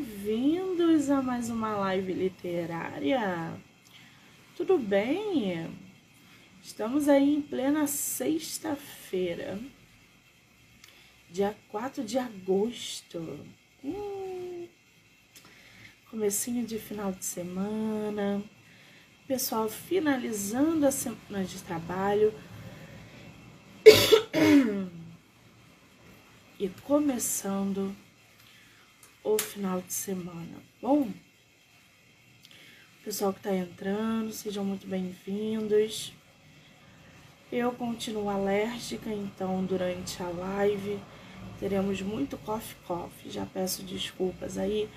bem-vindos a mais uma live literária. Tudo bem? Estamos aí em plena sexta-feira, dia 4 de agosto. Hum, comecinho de final de semana, pessoal finalizando a semana de trabalho e começando o final de semana. Bom, pessoal que está entrando, sejam muito bem-vindos. Eu continuo alérgica, então durante a live teremos muito coffee coffee. Já peço desculpas aí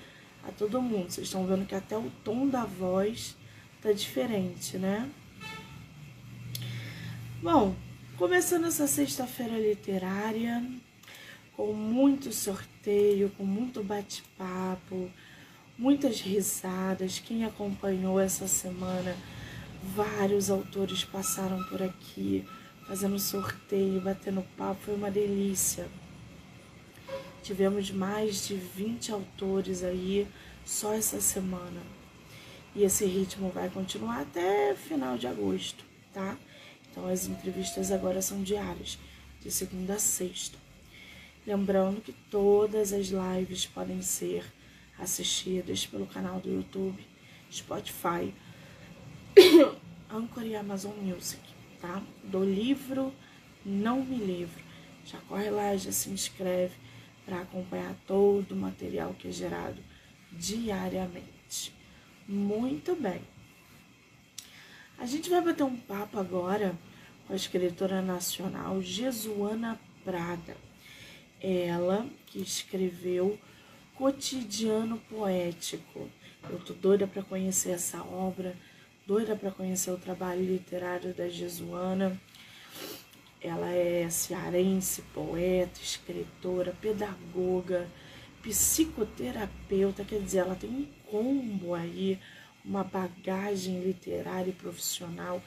a todo mundo. Vocês estão vendo que até o tom da voz tá diferente, né? Bom, começando essa sexta-feira literária, com muito sorteio, com muito bate-papo, muitas risadas. Quem acompanhou essa semana, vários autores passaram por aqui, fazendo sorteio, batendo papo, foi uma delícia. Tivemos mais de 20 autores aí só essa semana. E esse ritmo vai continuar até final de agosto, tá? Então as entrevistas agora são diárias, de segunda a sexta. Lembrando que todas as lives podem ser assistidas pelo canal do YouTube, Spotify, Anchor e Amazon Music, tá? Do livro Não Me Livro. Já corre lá, já se inscreve para acompanhar todo o material que é gerado diariamente. Muito bem. A gente vai bater um papo agora com a escritora nacional Jesuana Prada ela que escreveu Cotidiano Poético. Eu tô doida para conhecer essa obra, doida para conhecer o trabalho literário da Jesuana. Ela é cearense, poeta, escritora, pedagoga, psicoterapeuta, quer dizer, ela tem um combo aí, uma bagagem literária e profissional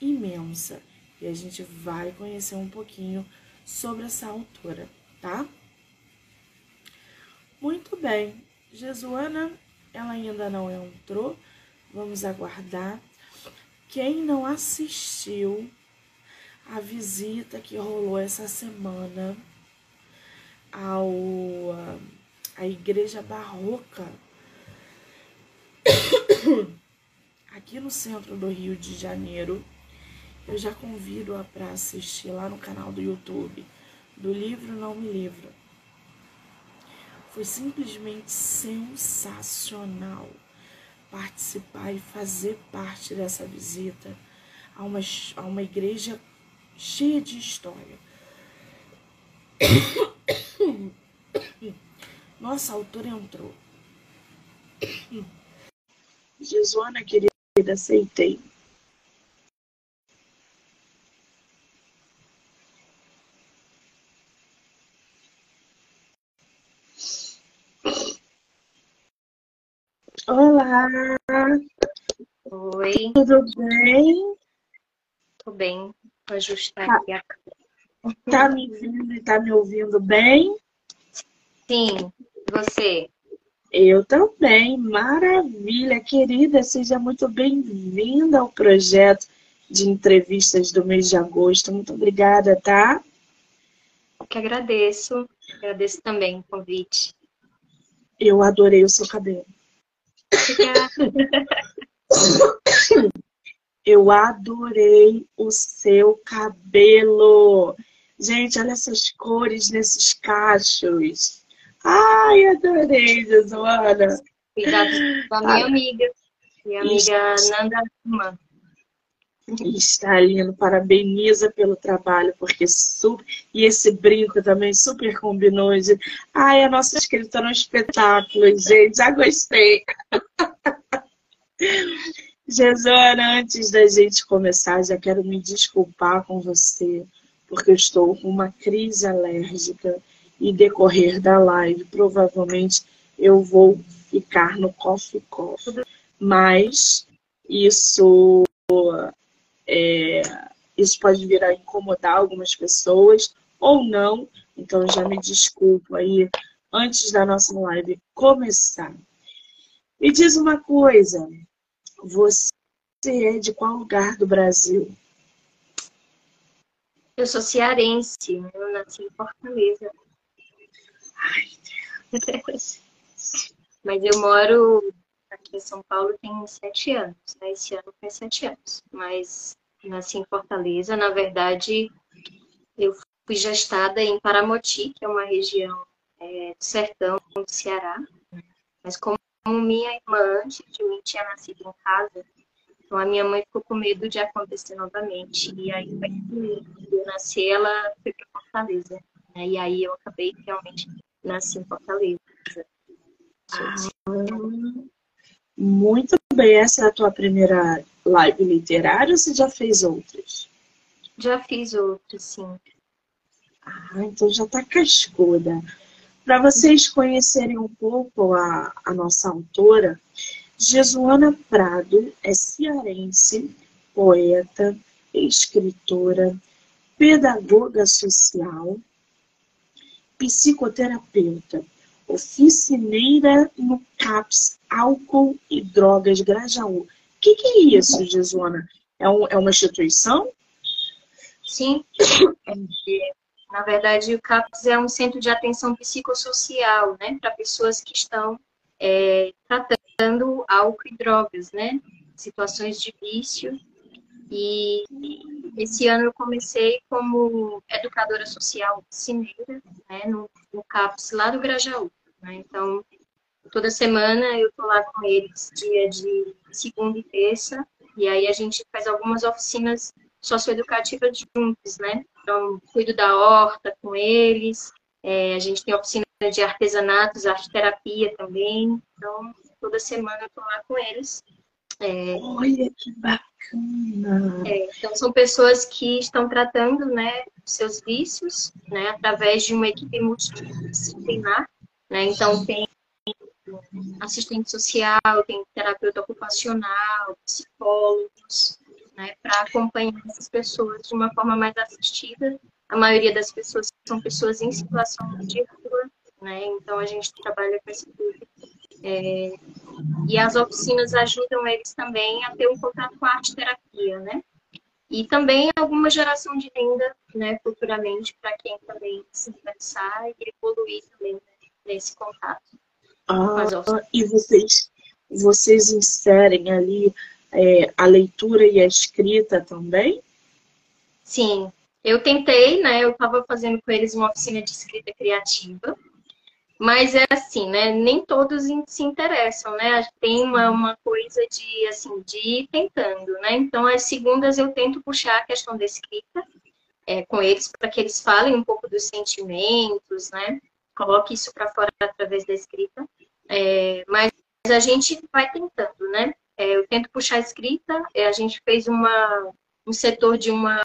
imensa. E a gente vai conhecer um pouquinho sobre essa autora tá? Muito bem. Jesuana, ela ainda não entrou. Vamos aguardar. Quem não assistiu a visita que rolou essa semana ao a igreja barroca aqui no centro do Rio de Janeiro, eu já convido-a para assistir lá no canal do YouTube do livro Não Me Livro. Foi simplesmente sensacional participar e fazer parte dessa visita a uma, a uma igreja cheia de história. Nossa, autora entrou. Jesuana, querida, aceitei. Olá! Oi. Tudo bem? Tudo bem. Vou ajustar tá. aqui a Tá me vendo e tá me ouvindo bem? Sim, você? Eu também, maravilha, querida, seja muito bem-vinda ao projeto de entrevistas do mês de agosto. Muito obrigada, tá? Eu que agradeço, agradeço também o convite. Eu adorei o seu cabelo. Eu adorei o seu cabelo. Gente, olha essas cores nesses cachos. Ai, adorei, Josuana. Cuidado com a minha amiga, minha amiga Nanda Lima. Está lindo, parabeniza pelo trabalho, porque super. E esse brinco também super combinou. Ai, a nossa escritora é um espetáculo, gente. Já gostei. Jesona, antes da gente começar, já quero me desculpar com você, porque eu estou com uma crise alérgica e decorrer da live, provavelmente eu vou ficar no coffee coffee. Mas isso é, isso pode vir a incomodar algumas pessoas ou não. Então já me desculpo aí antes da nossa live começar. Me diz uma coisa, você é de qual lugar do Brasil? Eu sou cearense, eu nasci em Fortaleza. Ai, Deus. Mas eu moro aqui em São Paulo tem sete anos, né? Esse ano faz sete anos. Mas nasci em Fortaleza. Na verdade, eu fui gestada em Paramoti, que é uma região é, do sertão do Ceará. Mas como minha irmã, antes de mim, tinha nascido em casa, então a minha mãe ficou com medo de acontecer novamente. E aí, quando eu nasci, ela foi para Fortaleza. Né? E aí eu acabei realmente nasci em Fortaleza. Ah, muito bem. Essa é a tua primeira live literária ou você já fez outras? Já fiz outras, sim. Ah, então já está cascuda. Para vocês conhecerem um pouco a, a nossa autora, Jesuana Prado é cearense, poeta, escritora, pedagoga social, psicoterapeuta, oficineira no CAPS Álcool e Drogas Grajaú. O que, que é isso, Jesuana? É, um, é uma instituição? Sim. Na verdade, o CAPS é um centro de atenção psicossocial, né, para pessoas que estão é, tratando álcool e drogas, né, situações de vício. E esse ano eu comecei como educadora social cineira, né, no, no CAPS lá do Grajaú. Né, então, toda semana eu tô lá com eles, dia de segunda e terça, e aí a gente faz algumas oficinas socioeducativas juntos, né? Então, cuido da horta com eles, é, a gente tem oficina de artesanatos, arte terapia também. Então, toda semana eu estou lá com eles. É, Olha que bacana! É, então, são pessoas que estão tratando né, seus vícios né, através de uma equipe multidisciplinar. Né? Então, tem assistente social, tem terapeuta ocupacional, psicólogos, né, para acompanhar essas pessoas de uma forma mais assistida. A maioria das pessoas são pessoas em situação de rua, né, então a gente trabalha com esse público. É, e as oficinas ajudam eles também a ter um contato com a arte terapia, né? E também alguma geração de renda, né, futuramente, para quem também se interessar e evoluir também nesse contato. Ah, e vocês, vocês inserem ali é, a leitura e a escrita também? Sim, eu tentei, né? Eu estava fazendo com eles uma oficina de escrita criativa, mas é assim, né? Nem todos se interessam, né? Tem uma, uma coisa de, assim, de ir tentando, né? Então, as segundas eu tento puxar a questão da escrita é, com eles, para que eles falem um pouco dos sentimentos, né? Coloque isso para fora através da escrita. É, mas a gente vai tentando, né? É, eu tento puxar a escrita, é, a gente fez uma, um setor de, uma,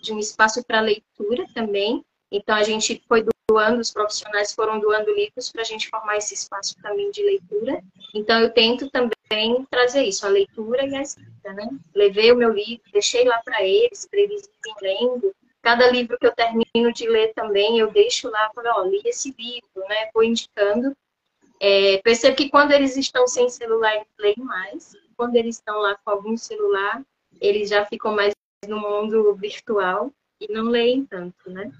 de um espaço para leitura também, então a gente foi doando, os profissionais foram doando livros para a gente formar esse espaço também de leitura. Então eu tento também trazer isso, a leitura e a escrita, né? Levei o meu livro, deixei lá para eles, para eles irem lendo. Cada livro que eu termino de ler também, eu deixo lá, falo, ó, li esse livro, né? Vou indicando é, percebo que quando eles estão sem celular, eles leem mais. Quando eles estão lá com algum celular, eles já ficam mais no mundo virtual e não leem tanto, né?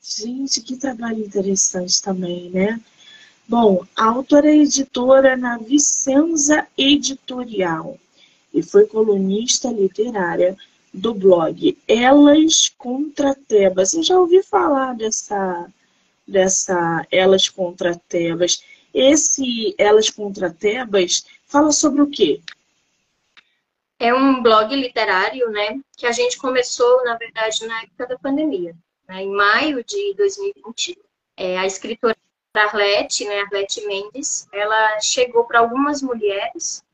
Gente, que trabalho interessante também, né? Bom, a autora é editora na Vicenza Editorial e foi colunista literária do blog Elas contra Tebas. Eu já ouvi falar dessa, dessa Elas contra Tebas. Esse Elas contra Tebas fala sobre o quê? É um blog literário, né, que a gente começou, na verdade, na época da pandemia. Né? Em maio de 2020, é, a escritora Arlete, né, Arlete Mendes, ela chegou para algumas mulheres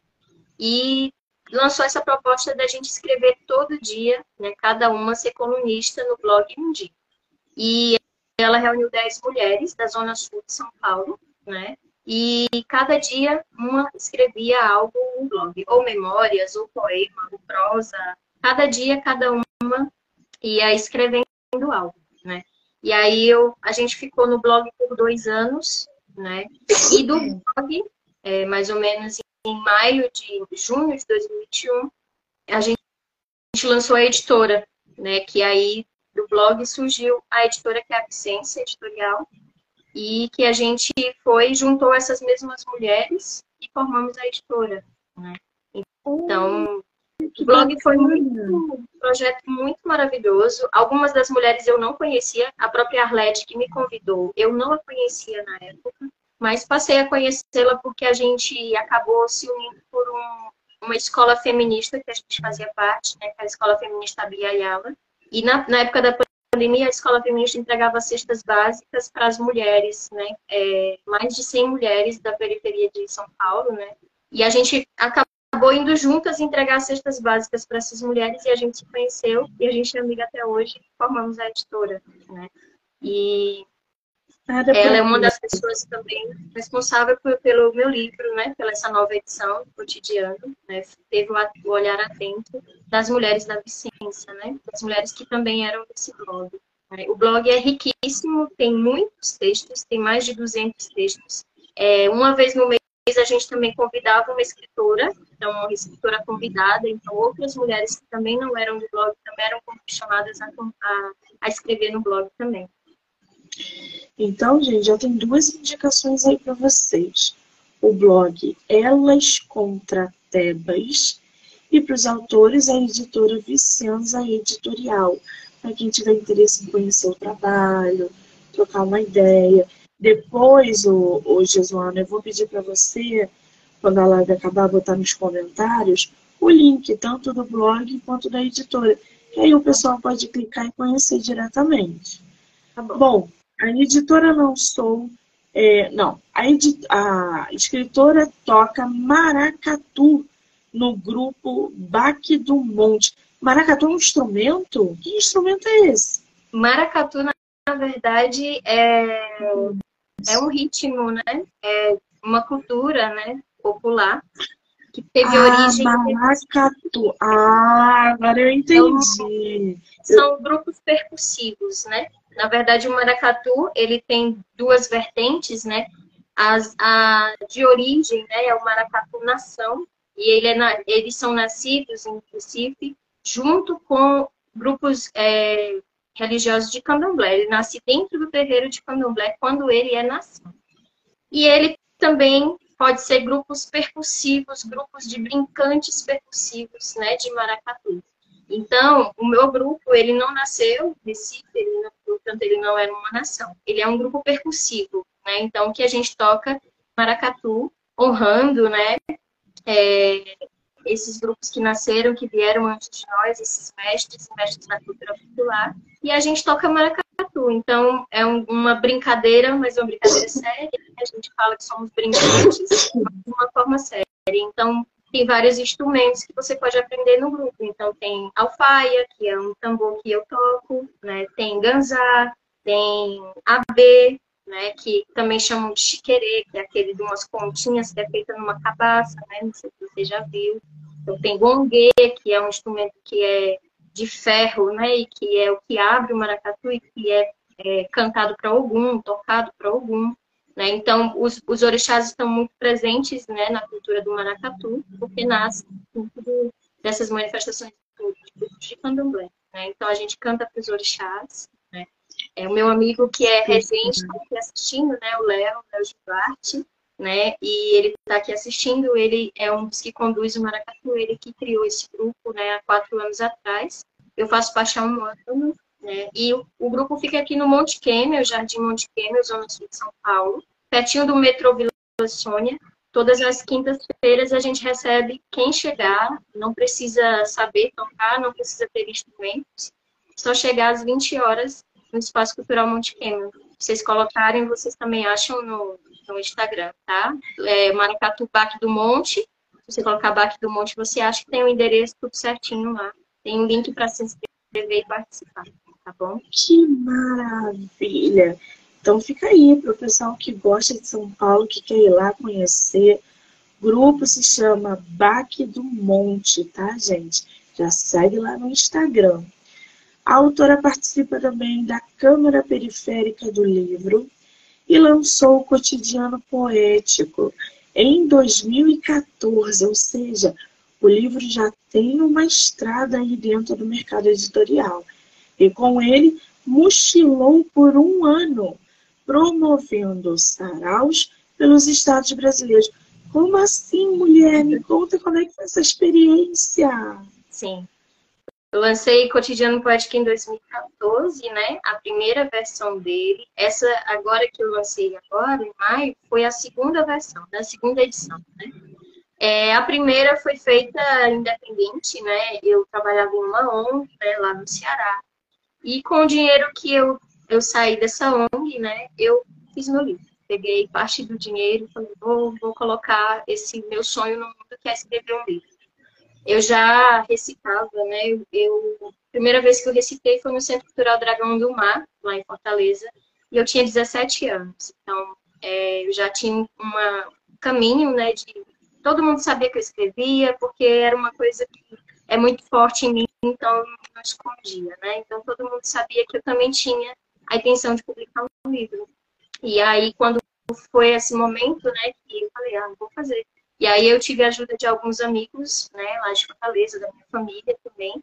e lançou essa proposta da gente escrever todo dia, né, cada uma ser colunista no blog um dia. E ela reuniu 10 mulheres da Zona Sul de São Paulo, né? E cada dia uma escrevia algo no blog, ou memórias, ou poema, ou prosa. Cada dia, cada uma ia escrevendo algo, né? E aí eu, a gente ficou no blog por dois anos, né? E do blog, é, mais ou menos em maio de junho de 2021, a gente, lançou a editora, né? Que aí do blog surgiu a editora que é a Vicência Editorial, e que a gente foi, juntou essas mesmas mulheres e formamos a editora. Né? Então, o blog foi muito, um projeto muito maravilhoso. Algumas das mulheres eu não conhecia, a própria Arlete que me convidou, eu não a conhecia na época, mas passei a conhecê-la porque a gente acabou se unindo por um, uma escola feminista que a gente fazia parte, né, que é a Escola Feminista Bia Ayala. E na, na época da pandemia, a escola feminista entregava cestas básicas para as mulheres, né? É, mais de 100 mulheres da periferia de São Paulo, né? E a gente acabou indo juntas entregar cestas básicas para essas mulheres e a gente se conheceu e a gente é amiga até hoje formamos a editora, né? E ela é uma das pessoas também responsável pelo meu livro, né? Pela essa nova edição do cotidiano, né? Teve o olhar atento das mulheres da Vicência, né? Das mulheres que também eram desse blog. Né? O blog é riquíssimo, tem muitos textos, tem mais de 200 textos. É, uma vez no mês a gente também convidava uma escritora, então uma escritora convidada, então outras mulheres que também não eram do blog também eram chamadas a, a, a escrever no blog também. Então, gente, já tem duas indicações aí para vocês. O blog Elas contra Tebas e para os autores a editora Vicenza Editorial, para quem tiver interesse em conhecer o trabalho, trocar uma ideia. Depois, o, o Jesuana, eu vou pedir para você, quando a live acabar, botar nos comentários o link, tanto do blog quanto da editora. Que aí o pessoal pode clicar e conhecer diretamente. Tá bom. bom a editora Não Sou, é, não, a, edit, a escritora toca maracatu no grupo Baque do Monte. Maracatu é um instrumento? Que instrumento é esse? Maracatu, na verdade, é, é um ritmo, né? É uma cultura, né? Popular que teve ah, origem. Maracatu. Ah, agora eu entendi. São, são grupos percussivos, né? Na verdade, o maracatu ele tem duas vertentes, né? As, a de origem, né, é o maracatu nação e ele é na, eles são nascidos em Recife junto com grupos é, religiosos de Candomblé. Ele nasce dentro do terreiro de Candomblé quando ele é nação. E ele também pode ser grupos percussivos, grupos de brincantes percussivos, né, de maracatu. Então, o meu grupo, ele não nasceu Recife, ele não, portanto, ele não era uma nação. Ele é um grupo percussivo, né? Então, que a gente toca maracatu, honrando, né? É, esses grupos que nasceram, que vieram antes de nós, esses mestres, mestres da cultura popular, e a gente toca maracatu. Então, é um, uma brincadeira, mas uma brincadeira séria. A gente fala que somos brincantes, de uma forma séria. Então, tem vários instrumentos que você pode aprender no grupo. Então, tem alfaia, que é um tambor que eu toco, né? Tem ganzá, tem AB, né? Que também chamam de chiquerê, que é aquele de umas pontinhas que é feita numa cabaça, né? Não sei se você já viu. Então, tem gongue, que é um instrumento que é de ferro, né? E que é o que abre o maracatu e que é, é cantado para algum, tocado para algum. Né? Então, os, os orixás estão muito presentes né, na cultura do maracatu, porque nasce dessas manifestações de candomblé. Né? Então, a gente canta para os orixás. Né? É, o meu amigo que é regente está aqui assistindo, né? o Léo, Léo Gilbarte, né? e ele está aqui assistindo. Ele é um dos que conduz o maracatu, ele que criou esse grupo né, há quatro anos atrás. Eu faço parte há um ano, né? E o, o, grupo fica aqui no Monte Kêmio, Jardim Monte Kêmio, Zona Sul de São Paulo pertinho do metrô Vila Sônia. Todas as quintas-feiras a gente recebe quem chegar, não precisa saber tocar, não precisa ter instrumentos, só chegar às 20 horas no Espaço Cultural Monte Kêmio. Vocês colocarem, vocês também acham no, no Instagram, tá? É Maracatu Baque do Monte. Se você colocar Baque do Monte, você acha que tem o endereço tudo certinho lá. Tem um link para se inscrever e participar, tá bom? Que maravilha! Então fica aí para o pessoal que gosta de São Paulo, que quer ir lá conhecer. O grupo se chama Baque do Monte, tá, gente? Já segue lá no Instagram. A autora participa também da Câmara Periférica do Livro e lançou o Cotidiano Poético em 2014, ou seja, o livro já tem uma estrada aí dentro do mercado editorial. E com ele, mochilou por um ano, promovendo saraus pelos estados brasileiros. Como assim, mulher? Me conta como é que foi essa experiência. Sim. Eu lancei Cotidiano Poético em 2014, né? A primeira versão dele. Essa agora que eu lancei agora, em maio, foi a segunda versão, da segunda edição, né? É, a primeira foi feita independente, né? Eu trabalhava em uma ONG né, lá no Ceará. E com o dinheiro que eu, eu saí dessa ONG, né? Eu fiz meu livro. Peguei parte do dinheiro e falei, vou, vou colocar esse meu sonho no mundo, que é escrever um livro. Eu já recitava, né? Eu, a primeira vez que eu recitei foi no Centro Cultural Dragão do Mar, lá em Fortaleza, e eu tinha 17 anos. Então, é, eu já tinha um caminho, né, de todo mundo sabia que eu escrevia, porque era uma coisa que é muito forte em mim, então não escondia, né? Então todo mundo sabia que eu também tinha a intenção de publicar um livro. E aí, quando foi esse momento, né, que eu falei, ah, vou fazer. E aí eu tive a ajuda de alguns amigos, né, lá de Fortaleza, da minha família também.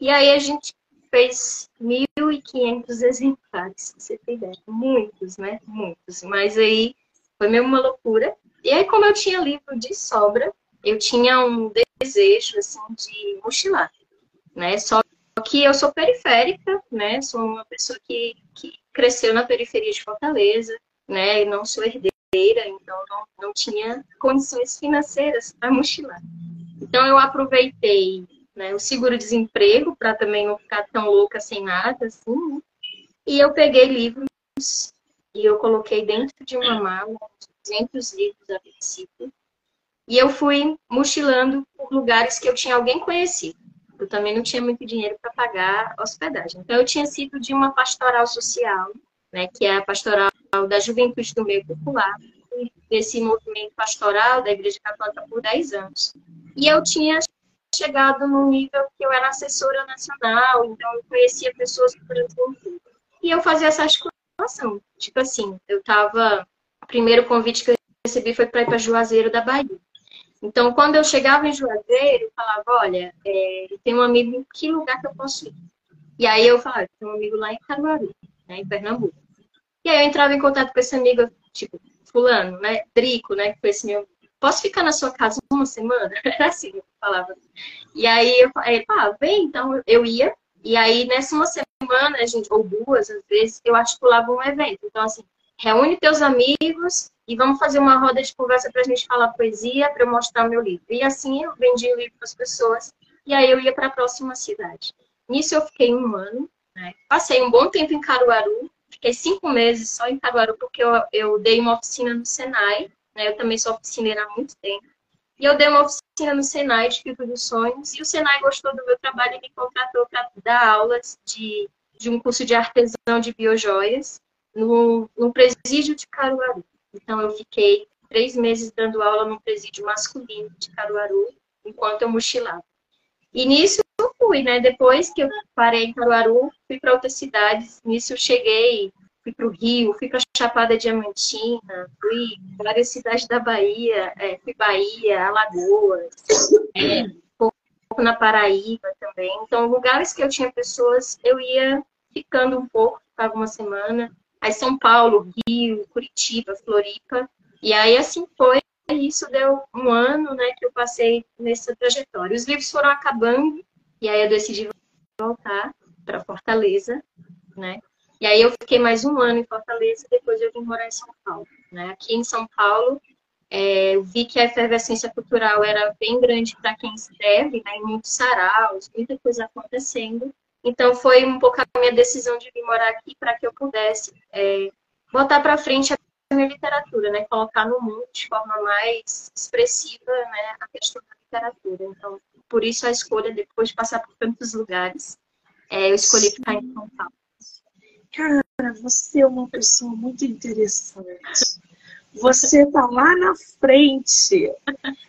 E aí a gente fez 1.500 exemplares, você tem ideia. Muitos, né? Muitos. Mas aí foi mesmo uma loucura. E aí, como eu tinha livro de sobra, eu tinha um desejo, assim, de mochilar, né? Só que eu sou periférica, né? Sou uma pessoa que, que cresceu na periferia de Fortaleza, né? E não sou herdeira, então não, não tinha condições financeiras para mochilar. Então, eu aproveitei né, o seguro-desemprego para também não ficar tão louca sem nada, assim, né? E eu peguei livros e eu coloquei dentro de uma mala 200 livros a princípio. E eu fui mochilando por lugares que eu tinha alguém conhecido. Eu também não tinha muito dinheiro para pagar hospedagem. Então, eu tinha sido de uma pastoral social, né, que é a pastoral da juventude do meio popular, desse movimento pastoral da Igreja Católica por 10 anos. E eu tinha chegado no nível que eu era assessora nacional, então eu conhecia pessoas do Brasil inteiro. E eu fazia essa articulação. Tipo assim, eu estava o primeiro convite que eu recebi foi para ir para Juazeiro da Bahia. Então, quando eu chegava em Juazeiro, eu falava, olha, é, tem um amigo em que lugar que eu posso ir? E aí eu falava, tem um amigo lá em Caruaru, né, em Pernambuco. E aí eu entrava em contato com esse amigo, tipo, fulano, né, Drico, né, que foi esse meu, posso ficar na sua casa uma semana? Era assim que eu falava. E aí eu falei, ah, vem, então eu ia. E aí, nessa uma semana, gente, ou duas, às vezes, eu articulava um evento. Então, assim, reúne teus amigos e vamos fazer uma roda de conversa para a gente falar poesia, para eu mostrar meu livro. E assim eu vendi o livro para as pessoas e aí eu ia para a próxima cidade. Nisso eu fiquei um ano, né? passei um bom tempo em Caruaru, fiquei cinco meses só em Caruaru porque eu, eu dei uma oficina no Senai, né? eu também sou oficineira há muito tempo. E eu dei uma oficina no Senai de Filtro dos Sonhos e o Senai gostou do meu trabalho e me contratou para dar aulas de, de um curso de artesão de biojoias no, no presídio de Caruaru. Então, eu fiquei três meses dando aula no presídio masculino de Caruaru, enquanto eu mochilava. E nisso eu fui, né? Depois que eu parei em Caruaru, fui para outras cidades. Nisso eu cheguei, fui para o Rio, fui para Chapada Diamantina, fui várias cidades da Bahia, é, fui Bahia, Alagoas, é, um pouco na Paraíba também. Então, lugares que eu tinha pessoas, eu ia ficando um pouco, ficava uma semana. Aí São Paulo, Rio, Curitiba, Floripa. E aí assim foi. Isso deu um ano, né, que eu passei nessa trajetória. Os livros foram acabando e aí eu decidi voltar para Fortaleza, né? E aí eu fiquei mais um ano em Fortaleza, depois eu vim morar em São Paulo. Né? Aqui em São Paulo, é, eu vi que a efervescência cultural era bem grande para quem escreve, né? muitos saraus, muita coisa acontecendo. Então, foi um pouco a minha decisão de vir morar aqui para que eu pudesse é, botar para frente a minha literatura, né? Colocar no mundo de forma mais expressiva né? a questão da literatura. Então, por isso a escolha, depois de passar por tantos lugares, é, eu escolhi ficar em São Paulo. Cara, você é uma pessoa muito interessante. Você tá lá na frente.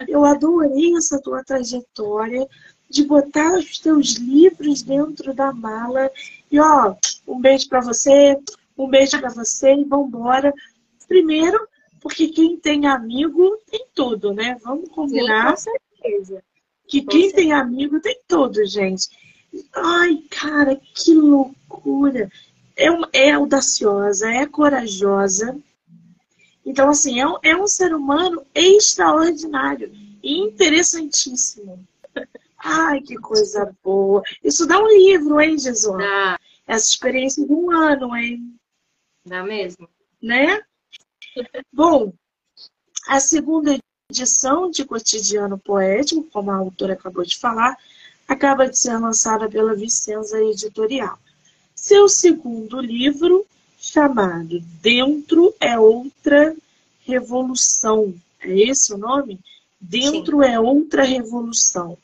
Eu adorei essa tua trajetória de botar os teus livros dentro da mala e ó, um beijo para você, um beijo para você e vambora. Primeiro, porque quem tem amigo tem tudo, né? Vamos combinar. Sim, com certeza. Que com quem certeza. tem amigo tem tudo, gente. Ai, cara, que loucura. É, é audaciosa, é corajosa. Então, assim, é um, é um ser humano extraordinário e interessantíssimo. Ai, que coisa boa. Isso dá um livro, hein, Jesus? Dá. Essa experiência de um ano, hein? Dá mesmo. Né? Bom, a segunda edição de Cotidiano Poético, como a autora acabou de falar, acaba de ser lançada pela Vicenza Editorial. Seu segundo livro, chamado Dentro é Outra Revolução, é esse o nome? Dentro Sim. é Outra Revolução.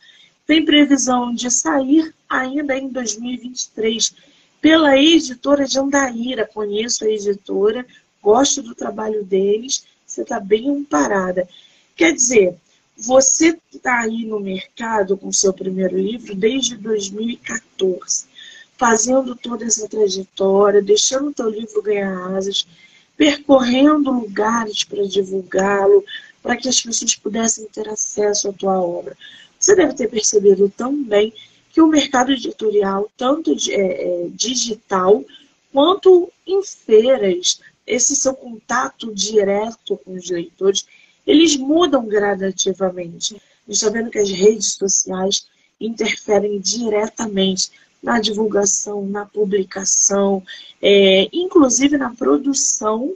Tem previsão de sair ainda em 2023 pela editora de Andaíra. Conheço a editora, gosto do trabalho deles, você está bem amparada. Quer dizer, você está aí no mercado com seu primeiro livro desde 2014, fazendo toda essa trajetória, deixando o teu livro ganhar asas, percorrendo lugares para divulgá-lo, para que as pessoas pudessem ter acesso à tua obra. Você deve ter percebido também que o mercado editorial, tanto de, é, é, digital quanto em feiras, esse seu contato direto com os leitores, eles mudam gradativamente. Nós sabendo que as redes sociais interferem diretamente na divulgação, na publicação, é, inclusive na produção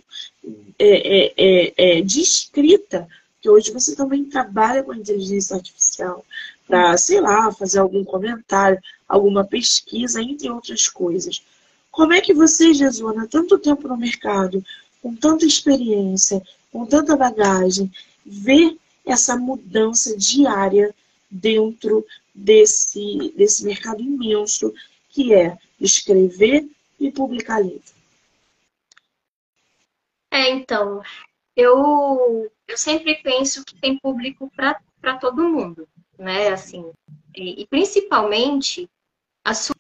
é, é, é, é de escrita, hoje você também trabalha com inteligência artificial para, sei lá, fazer algum comentário, alguma pesquisa, entre outras coisas. Como é que você, Jesuana, tanto tempo no mercado, com tanta experiência, com tanta bagagem, vê essa mudança diária dentro desse, desse mercado imenso que é escrever e publicar livro? É, então, eu, eu sempre penso que tem público para todo mundo, né? Assim, e, e principalmente a sua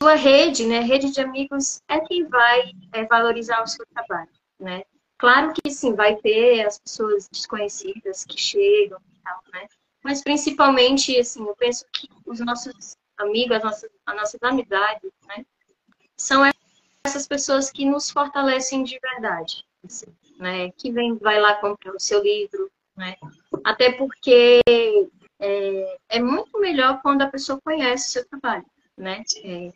sua rede, né, rede de amigos é quem vai é, valorizar o seu trabalho, né? Claro que sim, vai ter as pessoas desconhecidas que chegam e tal, né? Mas principalmente, assim, eu penso que os nossos amigos, as nossas, as nossas amizades, né? São essas pessoas que nos fortalecem de verdade, assim, né? Que vem, vai lá comprar o seu livro, né? Até porque é, é muito melhor quando a pessoa conhece o seu trabalho, né? É,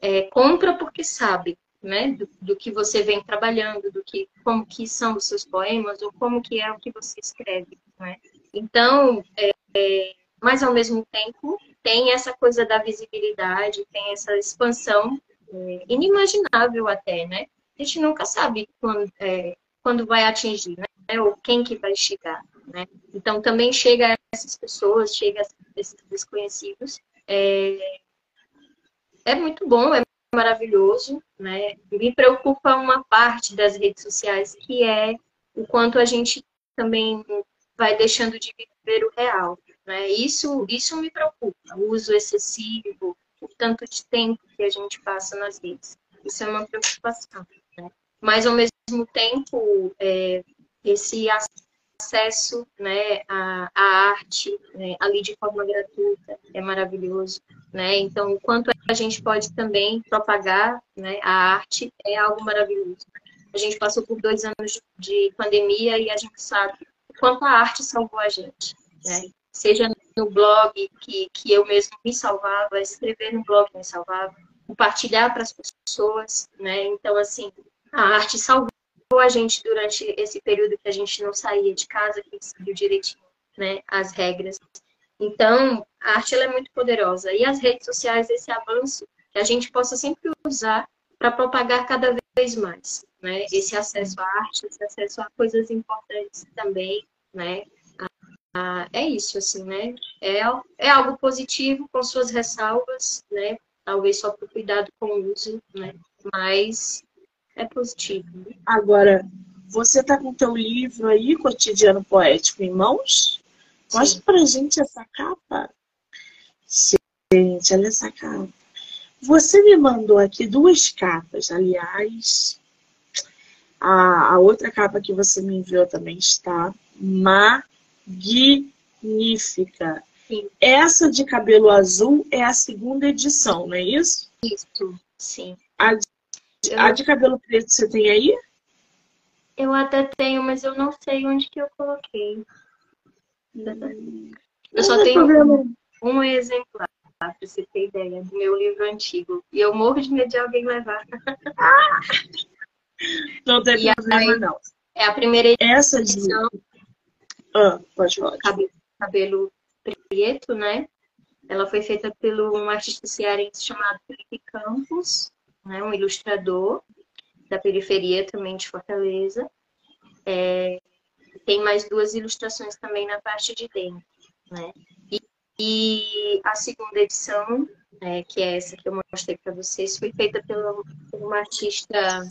é, compra porque sabe, né, do, do, que você vem trabalhando, do que como que são os seus poemas ou como que é o que você escreve, né? Então, é, é, mas ao mesmo tempo tem essa coisa da visibilidade, tem essa expansão é, inimaginável até, né? A gente nunca sabe quando, é, quando vai atingir, né? Ou quem que vai chegar, né? Então também chega a essas pessoas, chega a esses desconhecidos, é, é muito bom, é maravilhoso, né? Me preocupa uma parte das redes sociais, que é o quanto a gente também vai deixando de viver o real, né? Isso, isso me preocupa, o uso excessivo, o tanto de tempo que a gente passa nas redes. Isso é uma preocupação? Mas, ao mesmo tempo, é, esse acesso né, à, à arte né, ali de forma gratuita é maravilhoso. Né? Então, enquanto a gente pode também propagar né, a arte, é algo maravilhoso. A gente passou por dois anos de pandemia e a gente sabe o quanto a arte salvou a gente. Né? Seja no blog, que, que eu mesmo me salvava, escrever no blog me salvava, compartilhar para as pessoas. Né? Então, assim, a arte salvou a gente durante esse período que a gente não saía de casa, que seguiu direitinho né, as regras. Então, a arte ela é muito poderosa. E as redes sociais, esse avanço, que a gente possa sempre usar para propagar cada vez mais, né? Esse acesso à arte, esse acesso a coisas importantes também, né? Ah, é isso, assim, né? É, é algo positivo com suas ressalvas, né? Talvez só por cuidado com o uso, né? Mas é positivo. Agora, você está com o teu livro aí, Cotidiano Poético, em mãos? Sim. Mostra pra gente essa capa. Gente, olha essa capa. Você me mandou aqui duas capas, aliás. A, a outra capa que você me enviou também está magnífica. Sim. Essa de cabelo azul é a segunda edição, não é isso? Isso, sim. A a de cabelo preto você tem aí? Eu até tenho, mas eu não sei onde que eu coloquei. Eu só tenho um, um exemplar, pra você ter ideia, do meu livro antigo. E eu morro de medo de alguém levar. não tem e problema, aí, não. É a primeira edição. Essa de... Ah, pode falar. Cabelo, cabelo preto, né? Ela foi feita pelo um artista cearense chamado Felipe Campos, né? um ilustrador da periferia também de Fortaleza. É, tem mais duas ilustrações também na parte de dentro, né? E, e a segunda edição, é, que é essa que eu mostrei para vocês, foi feita pela, por uma artista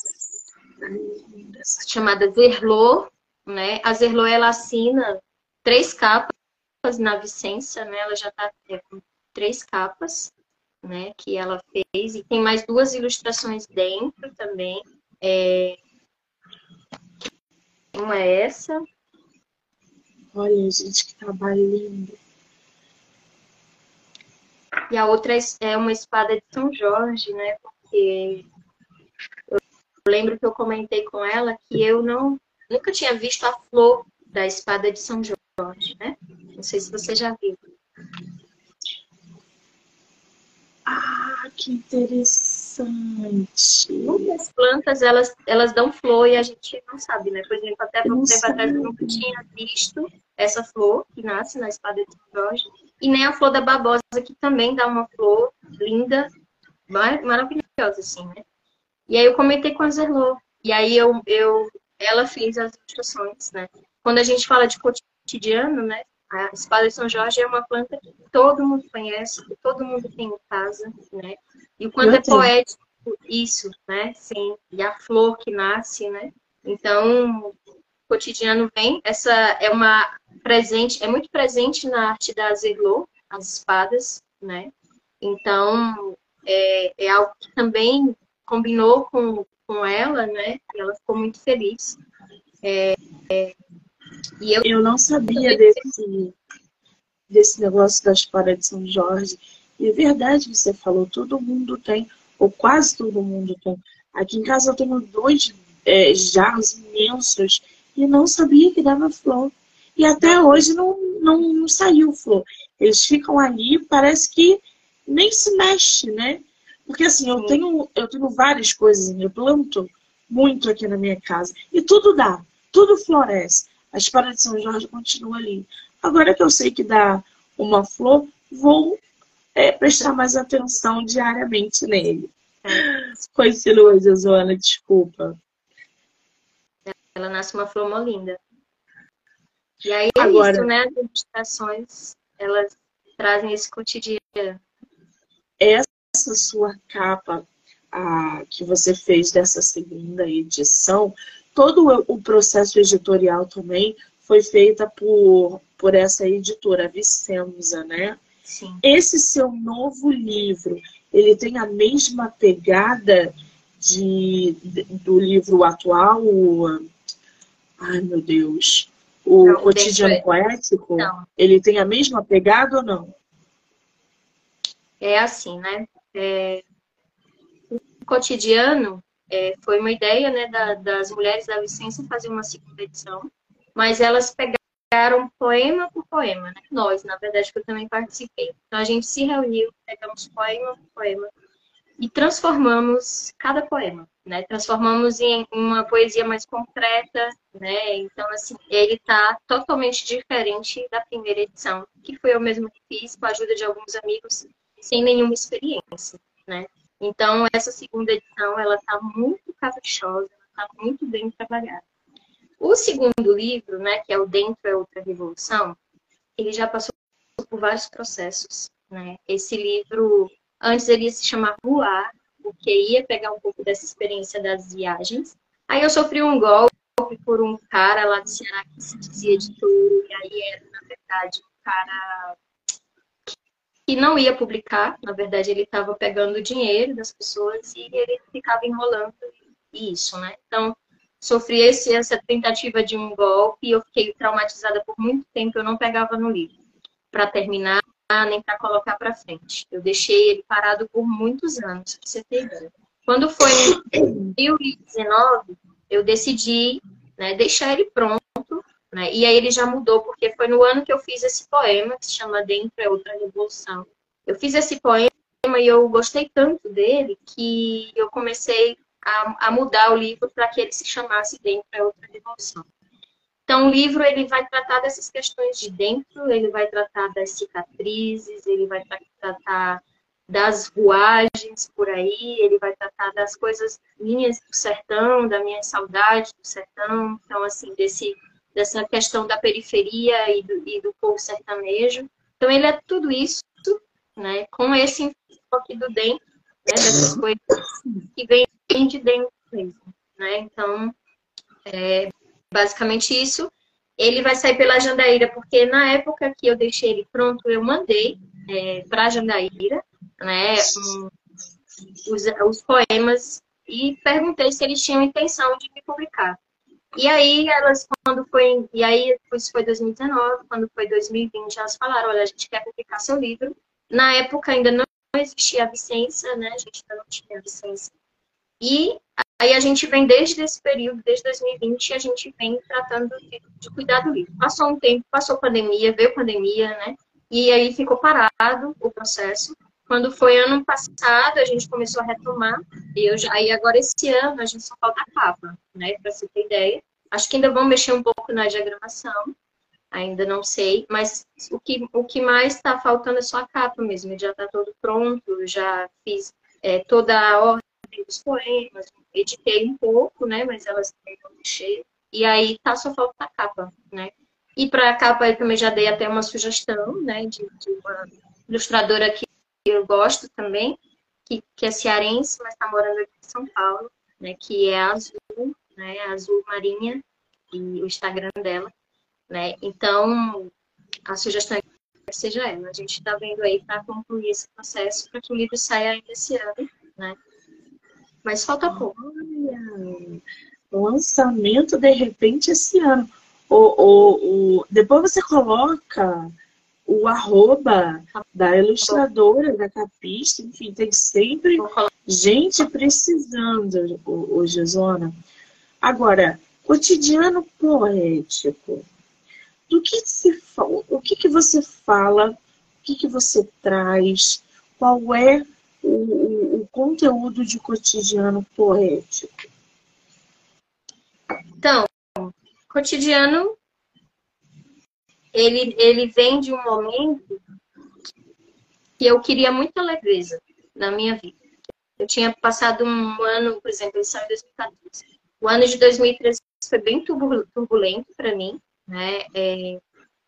chamada Zerlô, né? A Zerlô, ela assina três capas na Vicência, né? Ela já está é, com três capas, né? Que ela fez. E tem mais duas ilustrações dentro também. É... Uma é essa. Olha, gente, que trabalho lindo. E a outra é uma espada de São Jorge, né? Porque eu lembro que eu comentei com ela que eu não nunca tinha visto a flor da espada de São Jorge, né? Não sei se você já viu. Ah, que interessante. Muitas plantas, elas, elas dão flor e a gente não sabe, né? Por exemplo, até um tempo atrás eu nunca tinha visto essa flor que nasce na espada de São Jorge. E nem a flor da babosa, que também dá uma flor linda, maravilhosa, assim, né? E aí eu comentei com a Zerlô. E aí eu, eu, ela fez as ilustrações, né? Quando a gente fala de cotidiano, né? A espada de São Jorge é uma planta que todo mundo conhece, que todo mundo tem em casa, né? E o quanto é poético isso, né? Sim. E a flor que nasce, né? Então, cotidiano vem. Essa é uma presente, é muito presente na arte da Zerlot, as espadas, né? Então, é, é algo que também combinou com, com ela, né? E ela ficou muito feliz. É, é, e eu, eu não sabia desse, desse negócio da espada de São Jorge. E é verdade que você falou, todo mundo tem, ou quase todo mundo tem. Aqui em casa eu tenho dois é, jarros imensos e não sabia que dava flor. E até hoje não, não, não saiu flor. Eles ficam ali, parece que nem se mexe, né? Porque assim, eu tenho, eu tenho várias coisas, eu planto muito aqui na minha casa. E tudo dá, tudo floresce a espada de São Jorge continua ali. Agora que eu sei que dá uma flor, vou é, prestar mais atenção diariamente nele. É. Continua, Josuana, desculpa. Ela nasce uma flor molinda. E aí é Agora, isso, né? As ilustrações, elas trazem esse cotidiano. Essa sua capa a, que você fez dessa segunda edição todo o processo editorial também foi feita por, por essa editora, Vicenza, né? Sim. Esse seu novo livro, ele tem a mesma pegada de, de do livro atual? Ai, meu Deus. O não, Cotidiano é... Poético? Não. Ele tem a mesma pegada ou não? É assim, né? É... O cotidiano, é, foi uma ideia né, da, das mulheres da Vicência fazer uma segunda edição, mas elas pegaram poema por poema, né? nós, na verdade, que eu também participei. Então a gente se reuniu, pegamos poema por poema e transformamos cada poema, né? Transformamos em uma poesia mais concreta, né? Então, assim, ele está totalmente diferente da primeira edição, que foi eu mesmo que fiz, com a ajuda de alguns amigos, sem nenhuma experiência, né? Então, essa segunda edição, ela está muito caprichosa, está muito bem trabalhada. O segundo livro, né, que é o Dentro é Outra Revolução, ele já passou por vários processos. Né? Esse livro, antes ele ia se chamar Voar, porque ia pegar um pouco dessa experiência das viagens. Aí eu sofri um golpe por um cara lá do Ceará que se dizia editor, e aí era, na verdade, um cara que não ia publicar, na verdade ele estava pegando o dinheiro das pessoas e ele ficava enrolando isso, né? Então, sofri esse, essa tentativa de um golpe e eu fiquei traumatizada por muito tempo, eu não pegava no livro para terminar, nem para colocar para frente. Eu deixei ele parado por muitos anos, para você ter ideia. Quando foi em 2019, eu decidi né, deixar ele pronto né? E aí ele já mudou, porque foi no ano que eu fiz esse poema, que se chama Dentro é Outra Revolução. Eu fiz esse poema e eu gostei tanto dele que eu comecei a, a mudar o livro para que ele se chamasse Dentro é Outra Revolução. Então, o livro ele vai tratar dessas questões de dentro, ele vai tratar das cicatrizes, ele vai tratar das ruagens por aí, ele vai tratar das coisas minhas do sertão, da minha saudade do sertão, então, assim, desse dessa questão da periferia e do, e do povo sertanejo. Então, ele é tudo isso, né, com esse enfoque do dentro, né, dessas coisas que vêm de dentro mesmo. Né? Então, é basicamente isso. Ele vai sair pela Jandaíra, porque na época que eu deixei ele pronto, eu mandei é, para a Jandaíra né, um, os, os poemas e perguntei se eles tinham intenção de me publicar. E aí elas, quando foi, e aí isso foi 2019, quando foi 2020, elas falaram, olha, a gente quer publicar seu livro. Na época ainda não existia a Vicência, né? A gente ainda não tinha a Vicência. E aí a gente vem desde esse período, desde 2020, a gente vem tratando de, de cuidar do livro. Passou um tempo, passou pandemia, veio pandemia, né? E aí ficou parado o processo. Quando foi ano passado, a gente começou a retomar. E eu já, aí agora esse ano a gente só falta a capa, né? Para você ter ideia. Acho que ainda vão mexer um pouco na diagramação. Ainda não sei, mas o que, o que mais está faltando é só a capa mesmo. Já está todo pronto, já fiz é, toda a ordem dos poemas, editei um pouco, né? Mas elas também mexer. E aí tá só falta a capa, né? E para a capa eu também já dei até uma sugestão, né? De, de uma ilustradora que eu gosto também, que, que é cearense, mas está morando aqui em São Paulo, né, que é Azul, né, Azul Marinha, e o Instagram dela. Né? Então, a sugestão é que seja ela. A gente está vendo aí para concluir esse processo, para que o livro saia ainda esse ano. Né? Mas falta pouco. Olha, lançamento de repente esse ano. O, o, o, depois você coloca o arroba da ilustradora, da capista, enfim, tem sempre gente precisando, o, o Gisona. Agora, cotidiano poético. Do que se o que, que você fala, o que, que você traz, qual é o, o, o conteúdo de cotidiano poético? Então, cotidiano ele, ele vem de um momento que eu queria muita leveza na minha vida. Eu tinha passado um ano, por exemplo, ele saiu em 2014. O ano de 2013 foi bem turbulento para mim, né? É,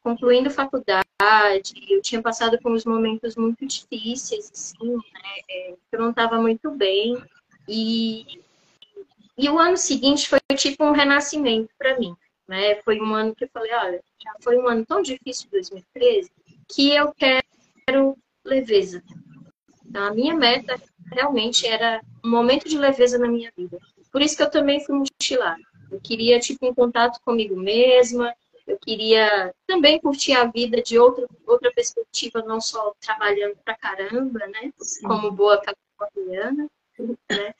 concluindo faculdade, eu tinha passado por uns momentos muito difíceis, assim, né? É, eu não estava muito bem. E, e o ano seguinte foi tipo um renascimento para mim. Né? Foi um ano que eu falei, olha, já foi um ano tão difícil 2013 que eu quero leveza. Então, a minha meta realmente era um momento de leveza na minha vida. Por isso que eu também fui mochilar. Eu queria, tipo, um contato comigo mesma, eu queria também curtir a vida de outra, outra perspectiva, não só trabalhando pra caramba, né? Como boa californiana, né?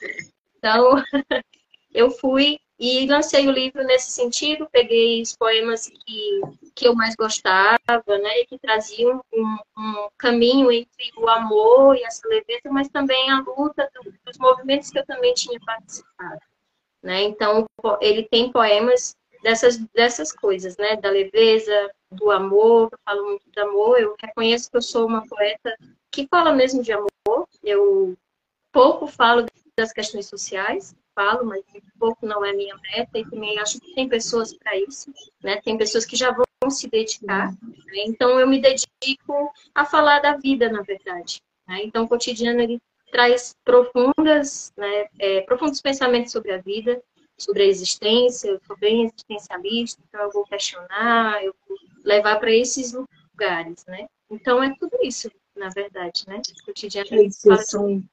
Então, eu fui e lancei o livro nesse sentido, peguei os poemas que, que eu mais gostava, né, e que traziam um, um caminho entre o amor e essa leveza, mas também a luta dos movimentos que eu também tinha participado. Né? Então, ele tem poemas dessas, dessas coisas, né? Da leveza, do amor, eu falo muito de amor, eu reconheço que eu sou uma poeta que fala mesmo de amor, eu pouco falo das questões sociais, falo, mas pouco não é minha meta, e também acho que tem pessoas para isso, né? Tem pessoas que já vão se dedicar, né? então eu me dedico a falar da vida, na verdade. Né? Então, o cotidiano ele traz profundas, né, é, profundos pensamentos sobre a vida, sobre a existência, eu sou bem existencialista, então eu vou questionar, eu vou levar para esses lugares, né? Então é tudo isso, na verdade, né? Cotidiano. Quer dizer, são,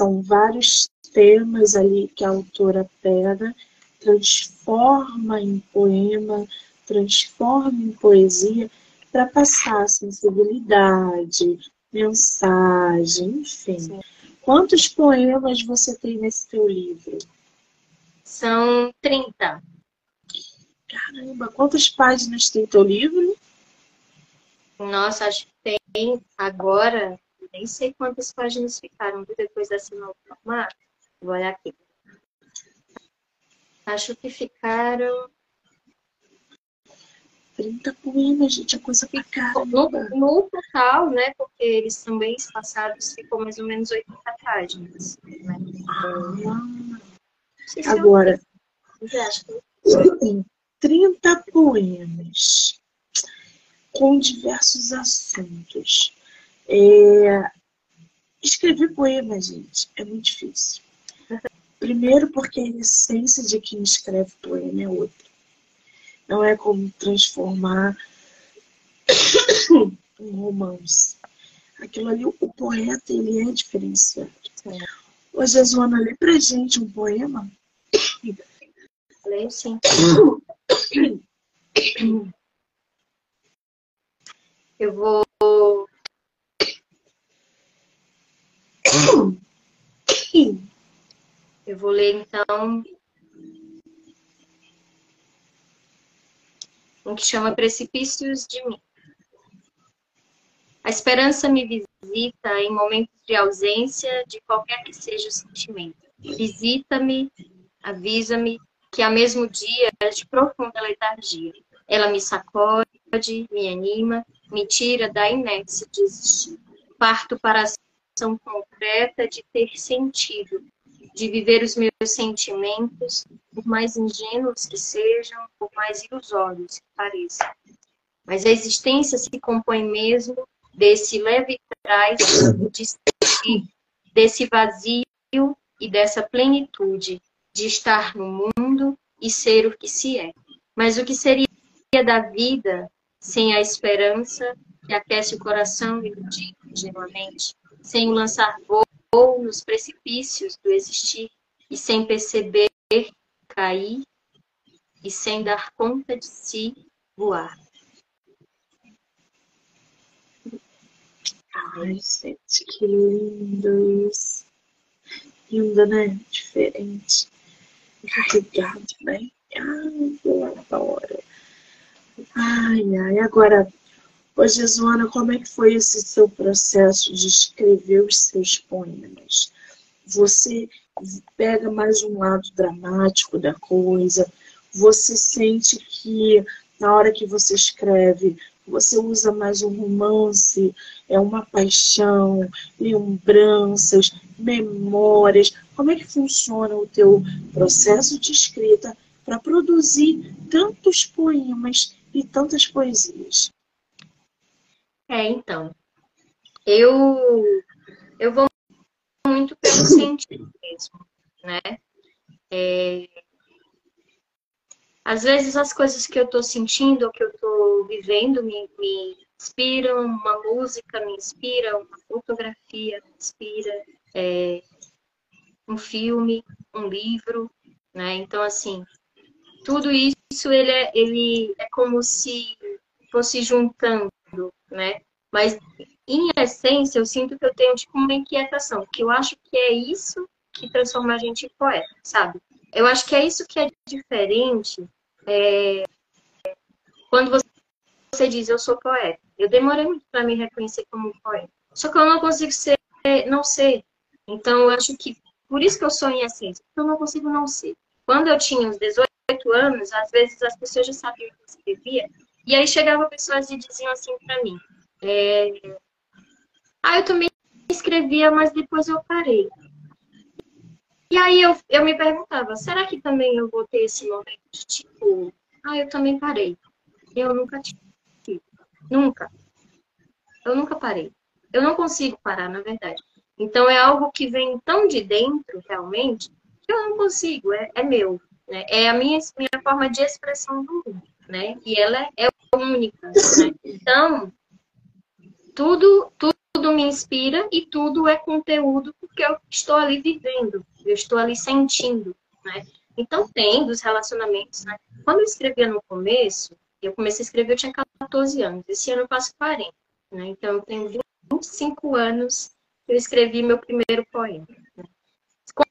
são vários temas ali que a autora pega, transforma em poema, transforma em poesia para passar sensibilidade, mensagem, enfim. Quantos poemas você tem nesse teu livro? São 30. Caramba, quantas páginas tem teu livro? Nossa, acho que tem agora, nem sei quantas páginas ficaram depois dessa nova formato. Vou olhar aqui. Acho que ficaram 30 poemas, gente, a coisa pra No, no total, né, porque eles são bem espaçados, ficou mais ou menos 80 páginas. Né? Ah, agora, tem 30 poemas com diversos assuntos. É... Escrever poema, gente, é muito difícil. Primeiro porque a essência de quem escreve poema é outra. Não é como transformar um romance. Aquilo ali, o poeta, ele é diferenciado. É. Ô, Jesuana, lê pra gente um poema. Leio sim. Eu vou. Eu vou ler então um que chama Precipícios de mim. A esperança me visita em momentos de ausência de qualquer que seja o sentimento. Visita-me, avisa-me que há mesmo dia de profunda letargia. Ela me sacode, me anima, me tira da inércia de existir. Parto para a ação concreta de ter sentido, de viver os meus sentimentos, por mais ingênuos que sejam, por mais ilusórios que pareçam. Mas a existência se compõe mesmo desse leve trás de desse vazio e dessa plenitude de estar no mundo e ser o que se é. Mas o que seria da vida sem a esperança que aquece o coração iludido ingenuamente, sem o lançar voo ou nos precipícios do existir e sem perceber cair e sem dar conta de si voar. Ai, gente, que lindo isso. Lindo, né? Diferente. Carregado, né? Ai, eu adoro. Ai, ai, agora Ô, Jesuana, como é que foi esse seu processo de escrever os seus poemas? Você pega mais um lado dramático da coisa, você sente que na hora que você escreve, você usa mais um romance, é uma paixão, lembranças, memórias. Como é que funciona o teu processo de escrita para produzir tantos poemas e tantas poesias? É, então. Eu, eu vou muito pelo sentido mesmo, né? É, às vezes as coisas que eu estou sentindo ou que eu estou vivendo me, me inspiram, uma música me inspira, uma fotografia me inspira, é, um filme, um livro, né? Então, assim, tudo isso ele é, ele é como se fosse juntando né? Mas, em essência, eu sinto que eu tenho, tipo, uma inquietação, que eu acho que é isso que transforma a gente em poeta, sabe? Eu acho que é isso que é diferente é... quando você, diz, eu sou poeta. Eu demorei muito para me reconhecer como poeta. Só que eu não consigo ser, não ser. Então, eu acho que, por isso que eu sou em essência, porque eu não consigo não ser. Quando eu tinha uns 18 anos, às vezes as pessoas já sabiam que eu escrevia, e aí chegavam pessoas e diziam assim para mim: é... Ah, eu também escrevia, mas depois eu parei. E aí eu, eu me perguntava: será que também eu vou ter esse momento de tipo, ah, eu também parei? Eu nunca tive. Nunca. Eu nunca parei. Eu não consigo parar, na verdade. Então é algo que vem tão de dentro, realmente, que eu não consigo. É, é meu. Né? É a minha, minha forma de expressão do mundo né? E ela é única, né? Então, tudo, tudo me inspira e tudo é conteúdo porque eu estou ali vivendo, eu estou ali sentindo, né? Então tem dos relacionamentos, né? Quando eu escrevia no começo, eu comecei a escrever, eu tinha 14 anos. Esse ano eu faço 40, né? Então eu tenho 25 anos que eu escrevi meu primeiro poema. Né?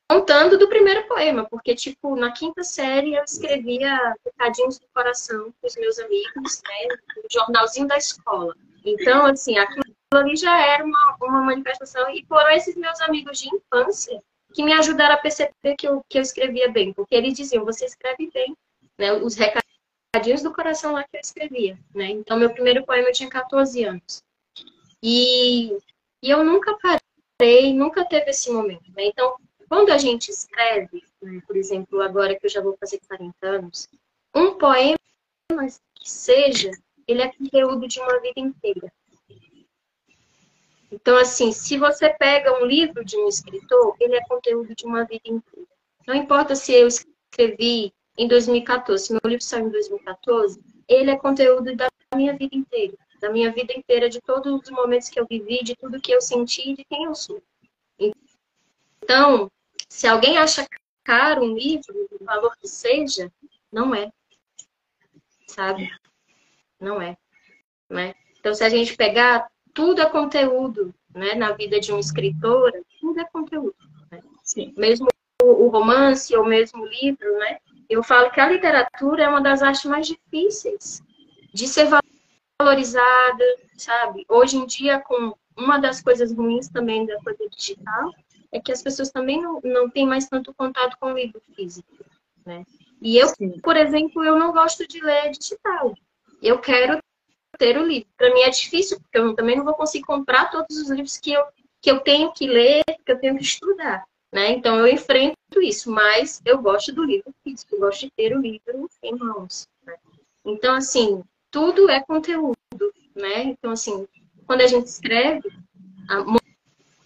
Contando do primeiro poema, porque, tipo, na quinta série eu escrevia Recadinhos do Coração com os meus amigos, né? No jornalzinho da escola. Então, assim, aquilo ali já era uma, uma manifestação. E foram esses meus amigos de infância que me ajudaram a perceber que eu, que eu escrevia bem. Porque eles diziam, você escreve bem. Né? Os recadinhos do coração lá que eu escrevia. Né? Então, meu primeiro poema eu tinha 14 anos. E, e eu nunca parei, nunca teve esse momento. Né? Então, quando a gente escreve, né, por exemplo, agora que eu já vou fazer 40 anos, um poema que seja, ele é conteúdo de uma vida inteira. Então, assim, se você pega um livro de um escritor, ele é conteúdo de uma vida inteira. Não importa se eu escrevi em 2014, se meu livro saiu em 2014, ele é conteúdo da minha vida inteira. Da minha vida inteira, de todos os momentos que eu vivi, de tudo que eu senti, de quem eu sou. Então, se alguém acha caro um livro, o valor que seja, não é. Sabe? Não é. Né? Então, se a gente pegar tudo é conteúdo, né? Na vida de uma escritora, tudo é conteúdo. Né? Mesmo o, romance ou mesmo o livro, né? Eu falo que a literatura é uma das artes mais difíceis de ser valorizada, sabe? Hoje em dia, com uma das coisas ruins também da coisa digital, é que as pessoas também não, não têm mais tanto contato com o livro físico, né? E eu, Sim. por exemplo, eu não gosto de ler digital. Eu quero ter o livro. Para mim é difícil, porque eu também não vou conseguir comprar todos os livros que eu, que eu tenho que ler, que eu tenho que estudar. Né? Então eu enfrento isso, mas eu gosto do livro físico, eu gosto de ter o livro em mãos. Né? Então, assim, tudo é conteúdo, né? Então, assim, quando a gente escreve,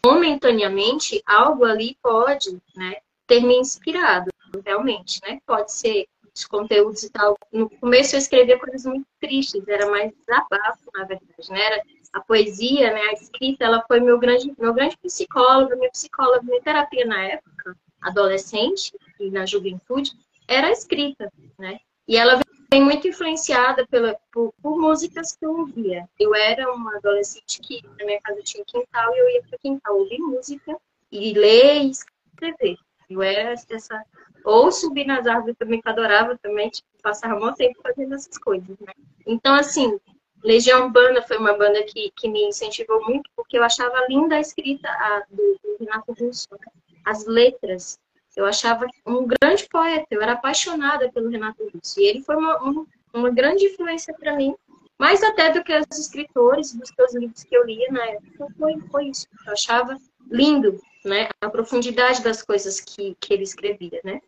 momentaneamente, algo ali pode né, ter me inspirado, realmente, né? Pode ser os conteúdos e tal. No começo eu escrevia coisas muito tristes, era mais desabafo, na verdade, né? Era a poesia, né? A escrita, ela foi meu grande, meu grande psicólogo, minha psicóloga, minha terapia na época, adolescente e na juventude, era a escrita, né? E ela vem muito influenciada pela, por, por, músicas que eu ouvia. Eu era uma adolescente que na minha casa tinha quintal e eu ia para o quintal ouvir música e ler e escrever. Eu era essa. Ou subir nas árvores também, que eu adorava também, tipo, passava muito tempo fazendo essas coisas, né? Então, assim, Legião Urbana foi uma banda que, que me incentivou muito, porque eu achava linda a escrita a, do, do Renato Russo, né? as letras. Eu achava um grande poeta, eu era apaixonada pelo Renato Russo. E ele foi uma, uma, uma grande influência para mim, mais até do que os escritores dos seus livros que eu lia na época. Foi, foi isso. Eu achava lindo né, a profundidade das coisas que, que ele escrevia, né?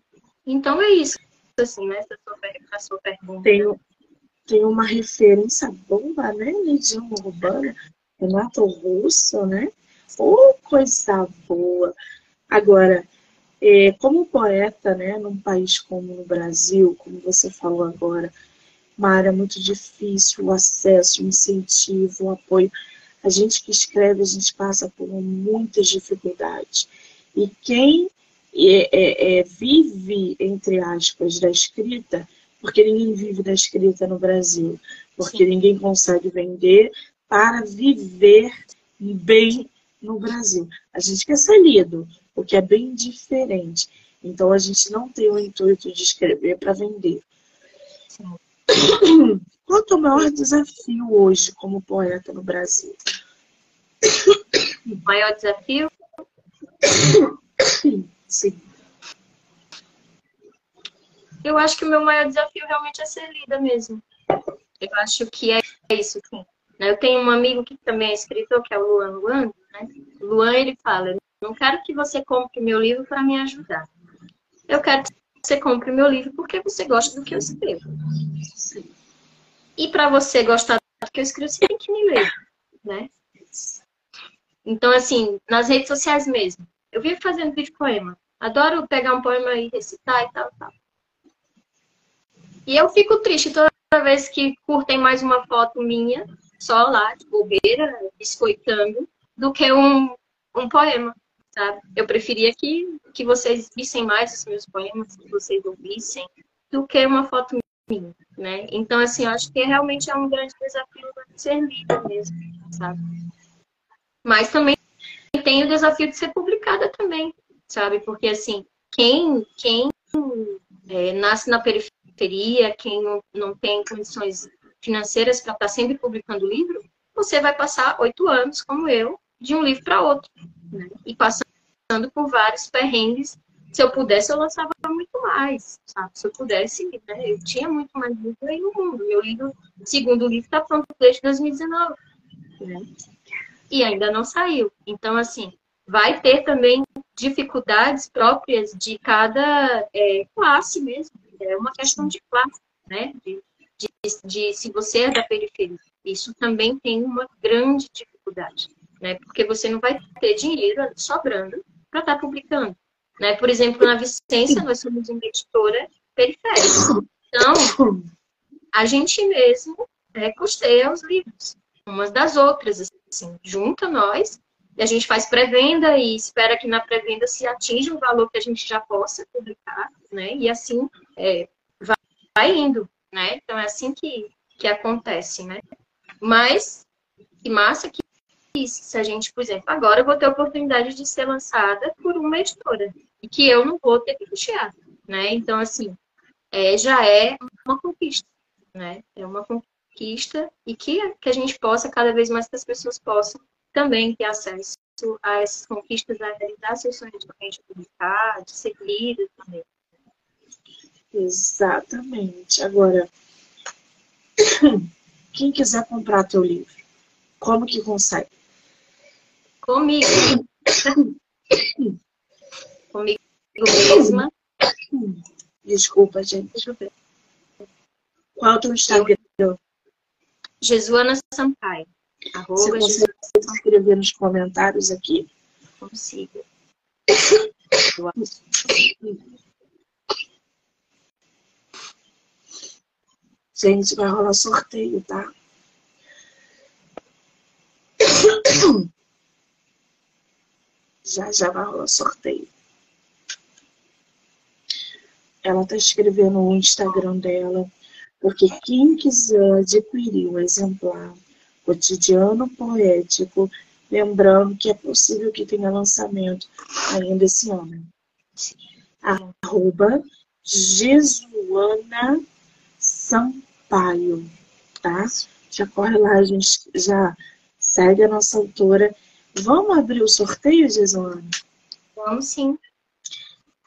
Então é isso, assim, né, essa sua, a sua pergunta. Tem, tem uma referência bomba, né, Legião Urbana, Renato Russo, né? Oh, coisa boa! Agora, é, como poeta, né, num país como o Brasil, como você falou agora, uma área muito difícil, o acesso, o incentivo, o apoio a gente que escreve, a gente passa por muitas dificuldades. E quem é, é, é, vive, entre aspas, da escrita, porque ninguém vive da escrita no Brasil, porque Sim. ninguém consegue vender para viver bem no Brasil. A gente quer ser lido, o que é bem diferente. Então a gente não tem o intuito de escrever para vender. Qual é o maior desafio hoje como poeta no Brasil? O maior desafio? Sim. Eu acho que o meu maior desafio realmente é ser lida mesmo. Eu acho que é isso, sim. Eu tenho um amigo que também é escritor, que é o Luan Luan. Né? Luan, ele fala, não quero que você compre meu livro para me ajudar. Eu quero que você compre meu livro porque você gosta do que eu escrevo. E para você gostar do que eu escrevo, você tem que me ler, né? Então, assim, nas redes sociais mesmo. Eu vivo fazendo vídeo poema. Adoro pegar um poema e recitar e tal, tal. E eu fico triste toda vez que curtem mais uma foto minha, só lá, de bobeira, biscoitando, do que um, um poema, sabe? Eu preferia que, que vocês vissem mais os meus poemas, que vocês ouvissem, do que uma foto minha, né? Então, assim, eu acho que realmente é um grande desafio ser lido mesmo, sabe? Mas também tem o desafio de ser publicada também, sabe? Porque, assim, quem, quem é, nasce na periferia, quem não, não tem condições financeiras para estar tá sempre publicando livro, você vai passar oito anos, como eu, de um livro para outro. Né? E passando por vários perrengues. Se eu pudesse, eu lançava muito mais, sabe? Se eu pudesse, né? eu tinha muito mais livro aí no mundo. Meu livro, segundo livro, está pronto desde 2019. Né? E ainda não saiu. Então, assim, vai ter também dificuldades próprias de cada é, classe mesmo. É uma questão de classe, né? De, de, de, se você é da periferia. Isso também tem uma grande dificuldade, né? Porque você não vai ter dinheiro sobrando para estar tá publicando. Né? Por exemplo, na Vicência, nós somos uma editora periférica. Então, a gente mesmo é, custeia os livros, umas das outras, assim, junta nós e a gente faz pré-venda e espera que na pré-venda se atinja um valor que a gente já possa publicar, né? E assim é, vai, vai, indo, né? Então é assim que, que acontece, né? Mas que massa que isso, se a gente, por exemplo, agora eu vou ter a oportunidade de ser lançada por uma editora e que eu não vou ter que puxar, né? Então, assim, é, já é uma conquista, né? É uma conquista e que, que a gente possa, cada vez mais que as pessoas possam também ter acesso a essas conquistas, a realizar seus sonhos de repente publicar, de ser lido também. Exatamente. Agora, quem quiser comprar teu livro, como que consegue? Comigo. Comigo mesma. Desculpa, gente. Deixa eu ver. Qual é o teu Instagram? Jesuana Sampaio. Arroba Você consegue escrever nos comentários aqui? Consigo. Gente, vai rolar sorteio, tá? Já já vai rolar sorteio. Ela tá escrevendo no Instagram dela, porque quem quiser adquirir um exemplar cotidiano poético, lembrando que é possível que tenha lançamento ainda esse ano. Arroba Jesuana Sampaio, tá? Já corre lá, a gente já segue a nossa autora. Vamos abrir o sorteio, Jesuana? Vamos sim.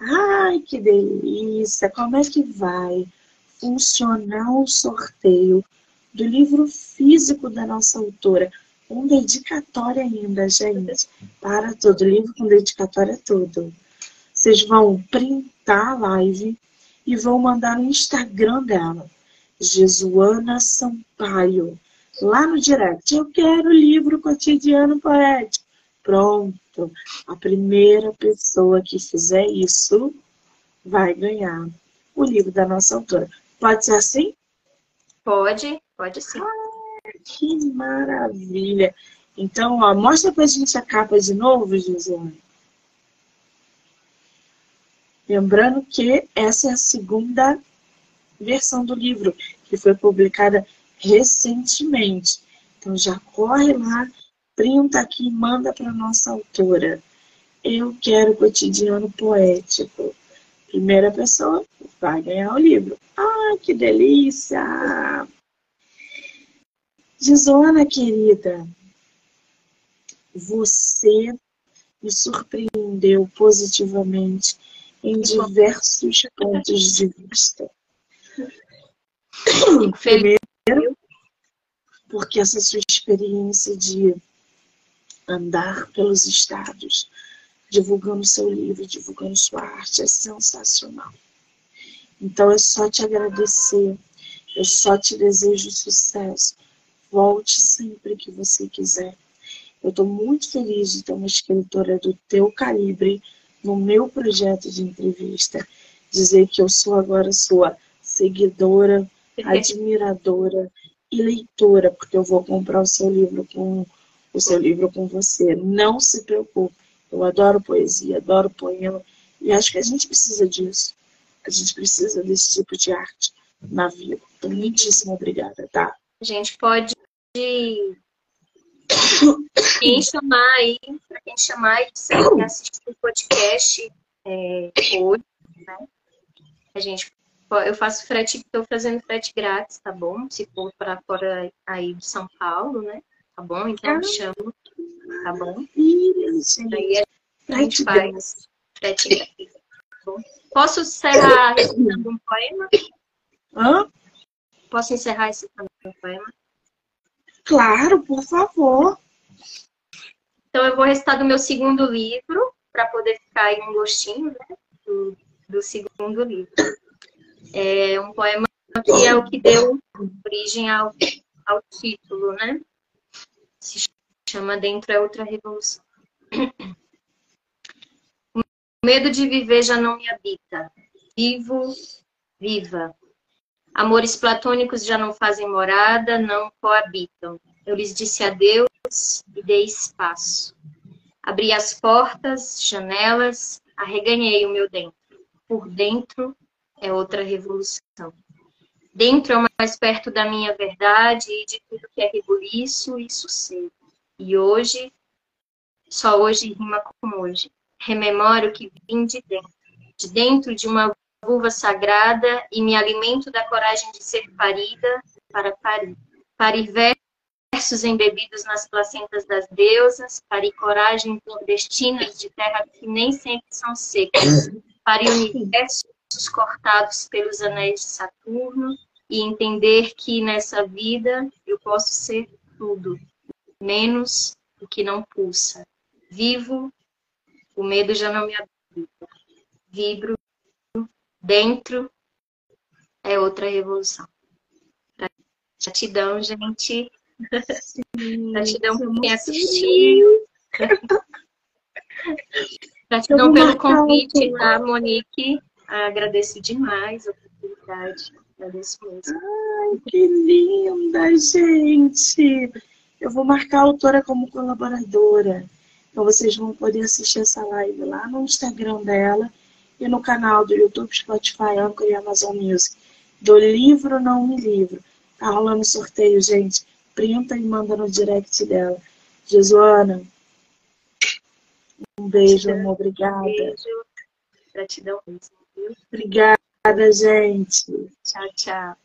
Ai, que delícia! Como é que vai funcionar o sorteio do livro físico da nossa autora, com dedicatória ainda, gente. Para todo livro com dedicatória tudo. Vocês vão printar a live e vão mandar no Instagram dela, Jesuana Sampaio, lá no direct. Eu quero livro cotidiano poético. Pronto. A primeira pessoa que fizer isso vai ganhar o livro da nossa autora. Pode ser assim? Pode. Pode sim. Ah, que maravilha. Então, ó, mostra pra gente a capa de novo, Josiane. Lembrando que essa é a segunda versão do livro, que foi publicada recentemente. Então já corre lá, printa aqui e manda para nossa autora. Eu quero cotidiano poético. Primeira pessoa vai ganhar o livro. Ah, que delícia! Gisona, querida, você me surpreendeu positivamente em diversos pontos de vista. Primeiro, porque essa sua experiência de andar pelos estados, divulgando seu livro, divulgando sua arte, é sensacional. Então, é só te agradecer, eu só te desejo sucesso Volte sempre que você quiser. Eu estou muito feliz de ter uma escritora do teu calibre no meu projeto de entrevista. Dizer que eu sou agora sua seguidora, admiradora e leitora, porque eu vou comprar o seu livro com o seu livro com você. Não se preocupe. Eu adoro poesia, adoro poema. E acho que a gente precisa disso. A gente precisa desse tipo de arte na vida. Então, muitíssimo obrigada, tá? A gente pode quem chamar aí, para quem chamar e que assistiu o podcast é, hoje, né? A gente, eu faço frete, estou fazendo frete grátis, tá bom? Se for para fora aí de São Paulo, né? Tá bom? Então me chama, tá bom? Isso, aí a gente faz frete grátis. Tá Posso encerrar recitando um poema? Hã? Posso encerrar recitando um poema? Claro, por favor. Então, eu vou recitar do meu segundo livro, para poder ficar aí um gostinho né, do, do segundo livro. É um poema que é o que deu origem ao, ao título, né? Se chama Dentro é Outra Revolução. O medo de viver já não me habita. Vivo, viva. Amores platônicos já não fazem morada, não coabitam. Eu lhes disse adeus e dei espaço. Abri as portas, janelas, arreganhei o meu dentro. Por dentro é outra revolução. Dentro é mais perto da minha verdade e de tudo que é rebuliço e sossego. E hoje, só hoje rima com hoje. Rememoro que vim de dentro, de dentro de uma vulva sagrada e me alimento da coragem de ser parida para parir. Parir versos embebidos nas placentas das deusas, parir coragem clandestinas de terra que nem sempre são secas, parir universos cortados pelos anéis de Saturno e entender que nessa vida eu posso ser tudo, menos o que não pulsa. Vivo, o medo já não me habita. Vibro, dentro é outra revolução. Gratidão, gente. Sim, Gratidão por quem assistiu. Gratidão pelo convite, tá, Monique? Agradeço demais a oportunidade. Agradeço mesmo. Ai, que linda, gente! Eu vou marcar a autora como colaboradora. Então vocês vão poder assistir essa live lá no Instagram dela e no canal do YouTube, Spotify, Anchor e Amazon Music. Do livro Não Me Livro. Tá rolando sorteio, gente. Printa e manda no direct dela. Jesuana, um beijo, amor. Obrigada. Um beijo. Gratidão mesmo. Obrigada, gente. Tchau, tchau.